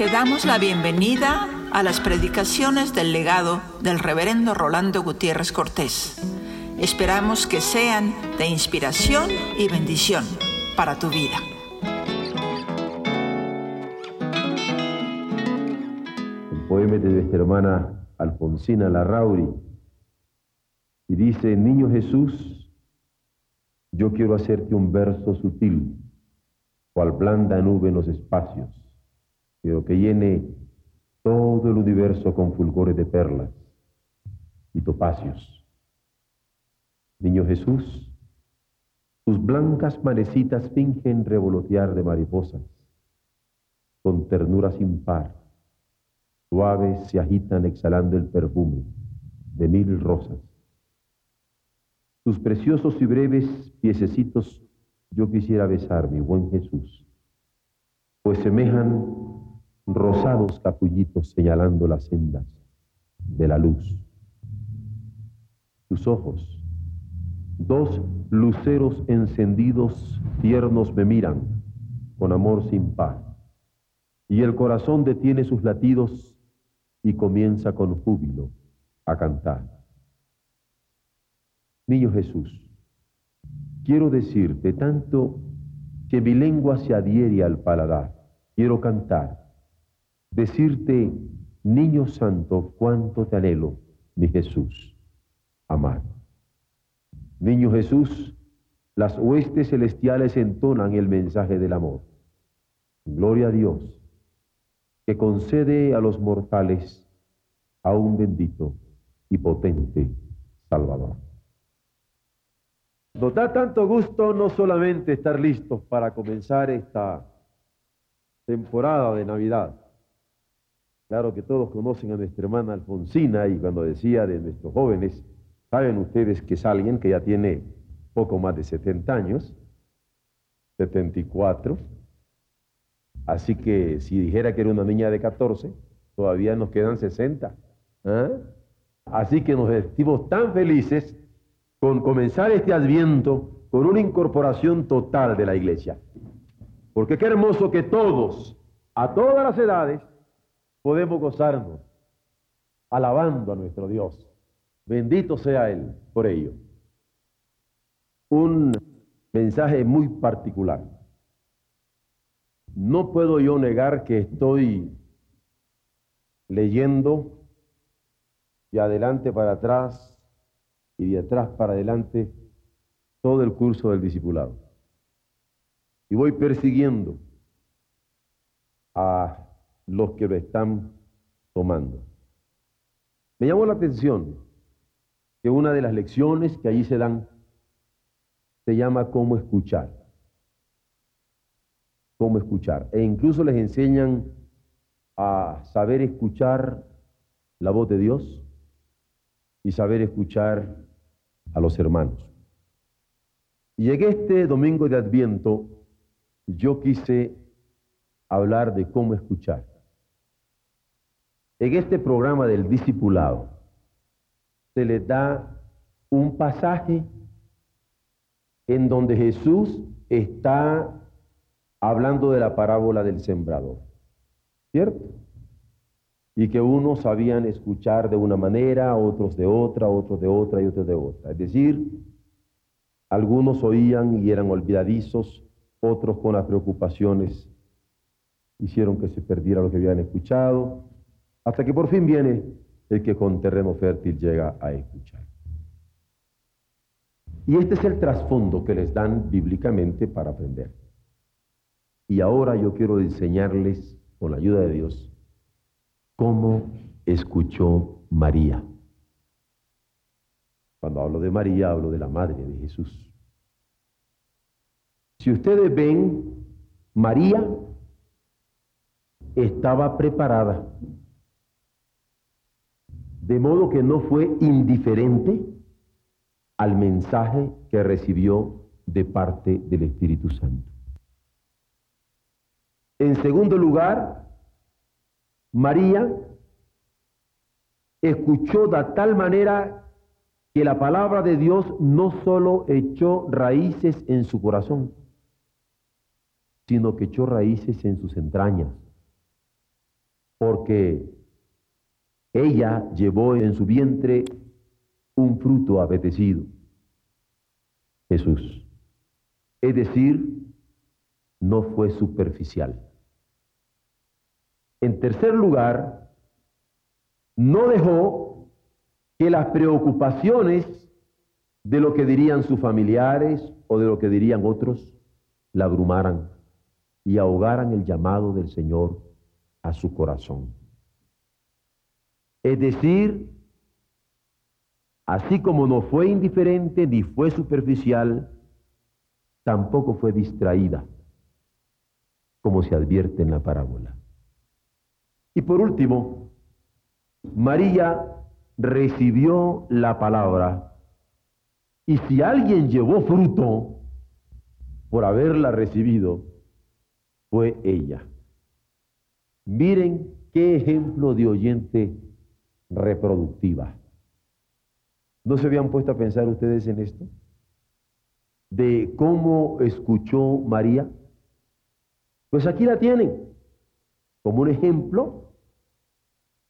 Te damos la bienvenida a las predicaciones del legado del reverendo Rolando Gutiérrez Cortés. Esperamos que sean de inspiración y bendición para tu vida. El poema de nuestra hermana Alfonsina Larrauri y dice, Niño Jesús, yo quiero hacerte un verso sutil, cual blanda nube en los espacios pero que llene todo el universo con fulgores de perlas y topacios. Niño Jesús, tus blancas manecitas fingen revolotear de mariposas, con ternura sin par, suaves se agitan exhalando el perfume de mil rosas. Tus preciosos y breves piececitos yo quisiera besar, mi buen Jesús, pues semejan rosados capullitos señalando las sendas de la luz. Tus ojos, dos luceros encendidos tiernos me miran con amor sin par, y el corazón detiene sus latidos y comienza con júbilo a cantar. Niño Jesús, quiero decirte tanto que mi lengua se adhiere al paladar, quiero cantar decirte, niño santo, cuánto te anhelo, mi Jesús, amado. Niño Jesús, las huestes celestiales entonan el mensaje del amor. Gloria a Dios, que concede a los mortales a un bendito y potente Salvador. Nos da tanto gusto no solamente estar listos para comenzar esta temporada de Navidad, Claro que todos conocen a nuestra hermana Alfonsina y cuando decía de nuestros jóvenes, saben ustedes que es alguien que ya tiene poco más de 70 años, 74. Así que si dijera que era una niña de 14, todavía nos quedan 60. ¿ah? Así que nos sentimos tan felices con comenzar este adviento con una incorporación total de la iglesia. Porque qué hermoso que todos, a todas las edades, podemos gozarnos alabando a nuestro Dios. Bendito sea Él por ello. Un mensaje muy particular. No puedo yo negar que estoy leyendo de adelante para atrás y de atrás para adelante todo el curso del discipulado. Y voy persiguiendo a los que lo están tomando. Me llamó la atención que una de las lecciones que allí se dan se llama cómo escuchar. Cómo escuchar. E incluso les enseñan a saber escuchar la voz de Dios y saber escuchar a los hermanos. Y en este domingo de Adviento yo quise hablar de cómo escuchar. En este programa del discipulado se le da un pasaje en donde Jesús está hablando de la parábola del sembrador, ¿cierto? Y que unos sabían escuchar de una manera, otros de otra, otros de otra y otros de otra. Es decir, algunos oían y eran olvidadizos, otros con las preocupaciones hicieron que se perdiera lo que habían escuchado, hasta que por fin viene el que con terreno fértil llega a escuchar. Y este es el trasfondo que les dan bíblicamente para aprender. Y ahora yo quiero enseñarles, con la ayuda de Dios, cómo escuchó María. Cuando hablo de María, hablo de la madre de Jesús. Si ustedes ven, María estaba preparada de modo que no fue indiferente al mensaje que recibió de parte del Espíritu Santo. En segundo lugar, María escuchó de tal manera que la palabra de Dios no solo echó raíces en su corazón, sino que echó raíces en sus entrañas. porque ella llevó en su vientre un fruto apetecido, Jesús. Es decir, no fue superficial. En tercer lugar, no dejó que las preocupaciones de lo que dirían sus familiares o de lo que dirían otros la abrumaran y ahogaran el llamado del Señor a su corazón. Es decir, así como no fue indiferente ni fue superficial, tampoco fue distraída, como se advierte en la parábola. Y por último, María recibió la palabra y si alguien llevó fruto por haberla recibido, fue ella. Miren qué ejemplo de oyente reproductiva. ¿No se habían puesto a pensar ustedes en esto? De cómo escuchó María. Pues aquí la tienen, como un ejemplo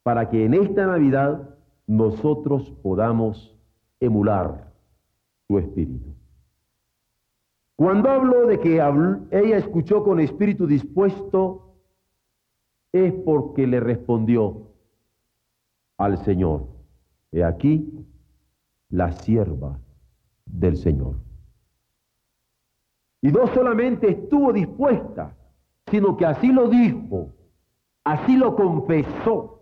para que en esta Navidad nosotros podamos emular su espíritu. Cuando hablo de que ella escuchó con espíritu dispuesto, es porque le respondió al Señor. He aquí la sierva del Señor. Y no solamente estuvo dispuesta, sino que así lo dijo, así lo confesó.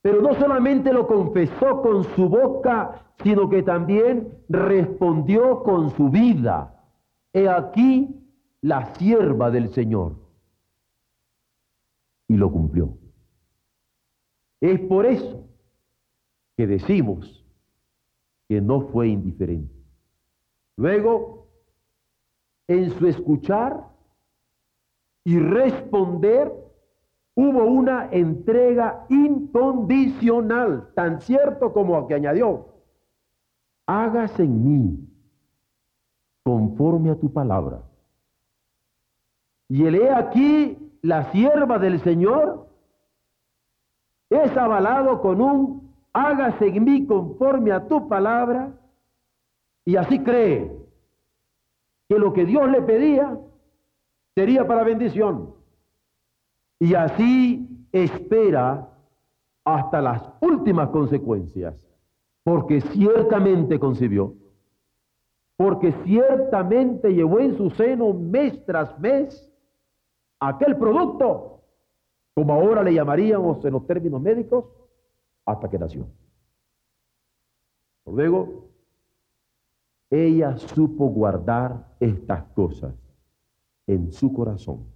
Pero no solamente lo confesó con su boca, sino que también respondió con su vida. He aquí la sierva del Señor. Y lo cumplió. Es por eso que decimos que no fue indiferente. Luego, en su escuchar y responder, hubo una entrega incondicional, tan cierto como que añadió, hágase en mí conforme a tu palabra. Y el he aquí la sierva del Señor es avalado con un hágase en mí conforme a tu palabra y así cree que lo que Dios le pedía sería para bendición. Y así espera hasta las últimas consecuencias, porque ciertamente concibió, porque ciertamente llevó en su seno mes tras mes aquel producto, como ahora le llamaríamos en los términos médicos, hasta que nació. Luego, ella supo guardar estas cosas en su corazón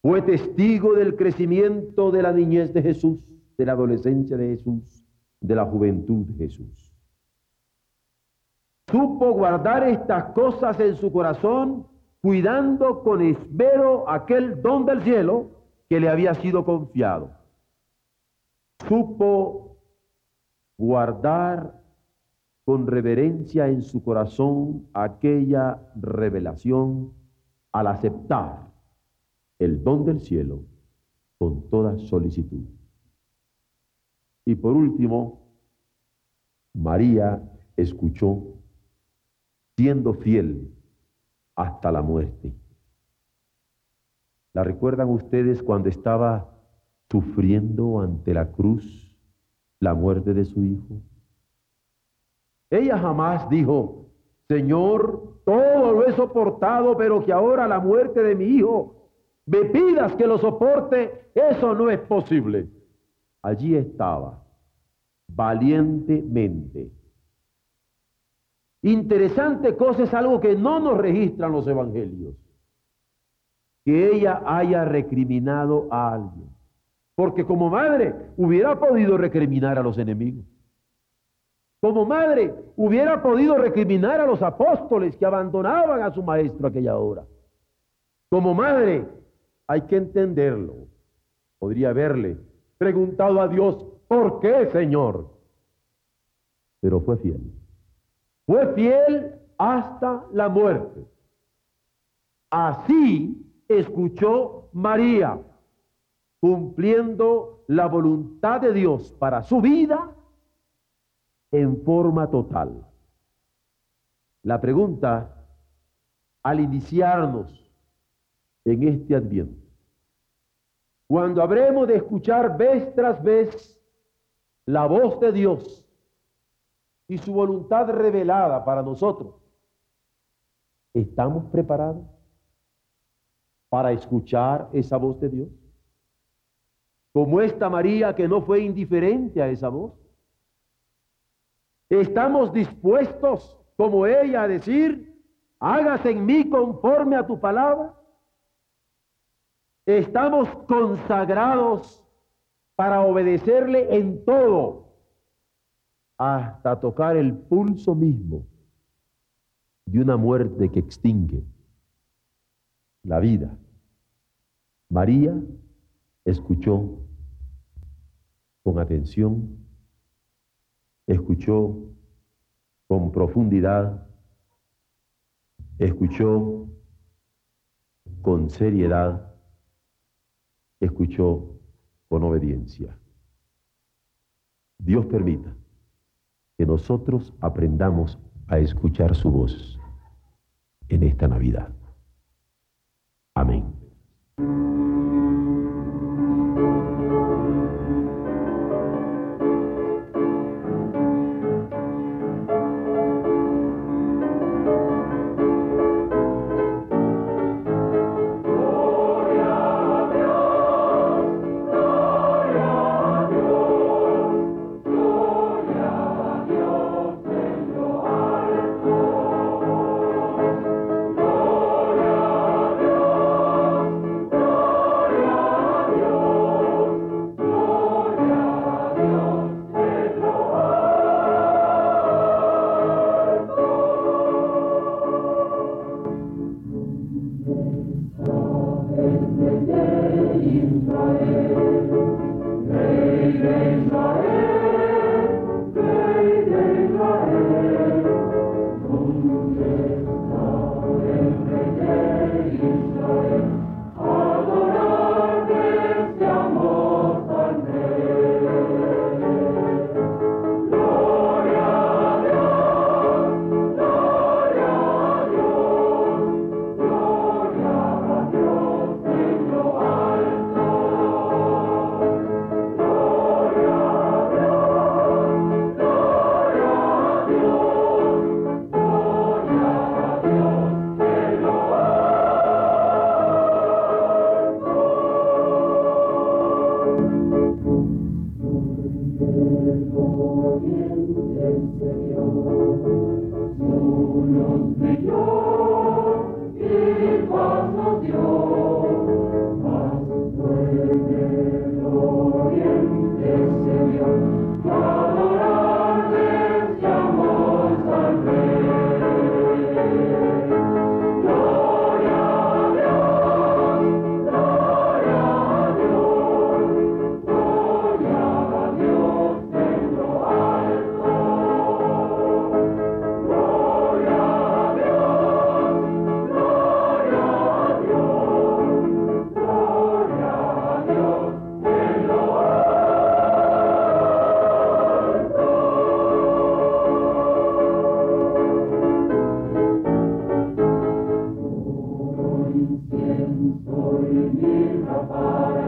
fue testigo del crecimiento de la niñez de Jesús, de la adolescencia de Jesús, de la juventud de Jesús. Supo guardar estas cosas en su corazón, cuidando con esmero aquel don del cielo que le había sido confiado. Supo guardar con reverencia en su corazón aquella revelación al aceptar el don del cielo con toda solicitud. Y por último, María escuchó siendo fiel hasta la muerte. ¿La recuerdan ustedes cuando estaba sufriendo ante la cruz la muerte de su hijo? Ella jamás dijo, Señor, todo lo he soportado, pero que ahora la muerte de mi hijo me pidas que lo soporte, eso no es posible. Allí estaba, valientemente. Interesante cosa es algo que no nos registran los evangelios. Que ella haya recriminado a alguien. Porque como madre hubiera podido recriminar a los enemigos. Como madre hubiera podido recriminar a los apóstoles que abandonaban a su maestro aquella hora. Como madre hay que entenderlo. Podría haberle preguntado a Dios, ¿por qué, Señor? Pero fue fiel. Fue fiel hasta la muerte. Así escuchó María. cumpliendo la voluntad de Dios para su vida en forma total. La pregunta al iniciarnos en este adviento, cuando habremos de escuchar vez tras vez la voz de Dios y su voluntad revelada para nosotros, ¿estamos preparados para escuchar esa voz de Dios? Como esta María que no fue indiferente a esa voz. Estamos dispuestos, como ella, a decir, hágase en mí conforme a tu palabra. Estamos consagrados para obedecerle en todo, hasta tocar el pulso mismo de una muerte que extingue la vida. María escuchó con atención, escuchó con profundidad, escuchó con seriedad, escuchó con obediencia. Dios permita que nosotros aprendamos a escuchar su voz en esta Navidad. Amén. Oriente, Señor, tú nos brilló. Mi